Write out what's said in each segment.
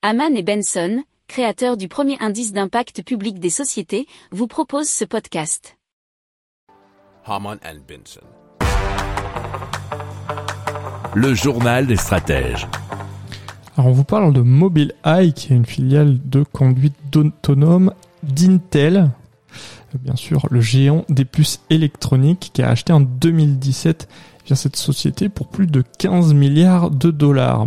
Haman et Benson, créateurs du premier indice d'impact public des sociétés, vous proposent ce podcast. Haman and Benson. Le journal des stratèges. Alors on vous parle de Mobileye, qui est une filiale de conduite autonome d'Intel. Bien sûr, le géant des puces électroniques qui a acheté en 2017 cette société pour plus de 15 milliards de dollars.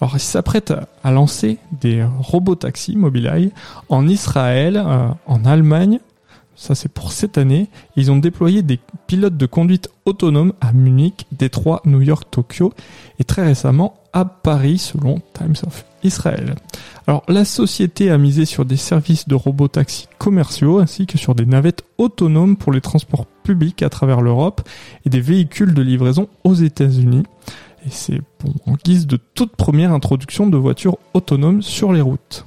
Alors, il s'apprête à lancer des robots taxis Mobileye en Israël, euh, en Allemagne. Ça, c'est pour cette année. Ils ont déployé des pilotes de conduite autonome à Munich, Détroit, New York, Tokyo et très récemment à Paris selon Times of Israel. Alors la société a misé sur des services de robotaxis commerciaux ainsi que sur des navettes autonomes pour les transports publics à travers l'Europe et des véhicules de livraison aux États-Unis. Et c'est en guise de toute première introduction de voitures autonomes sur les routes.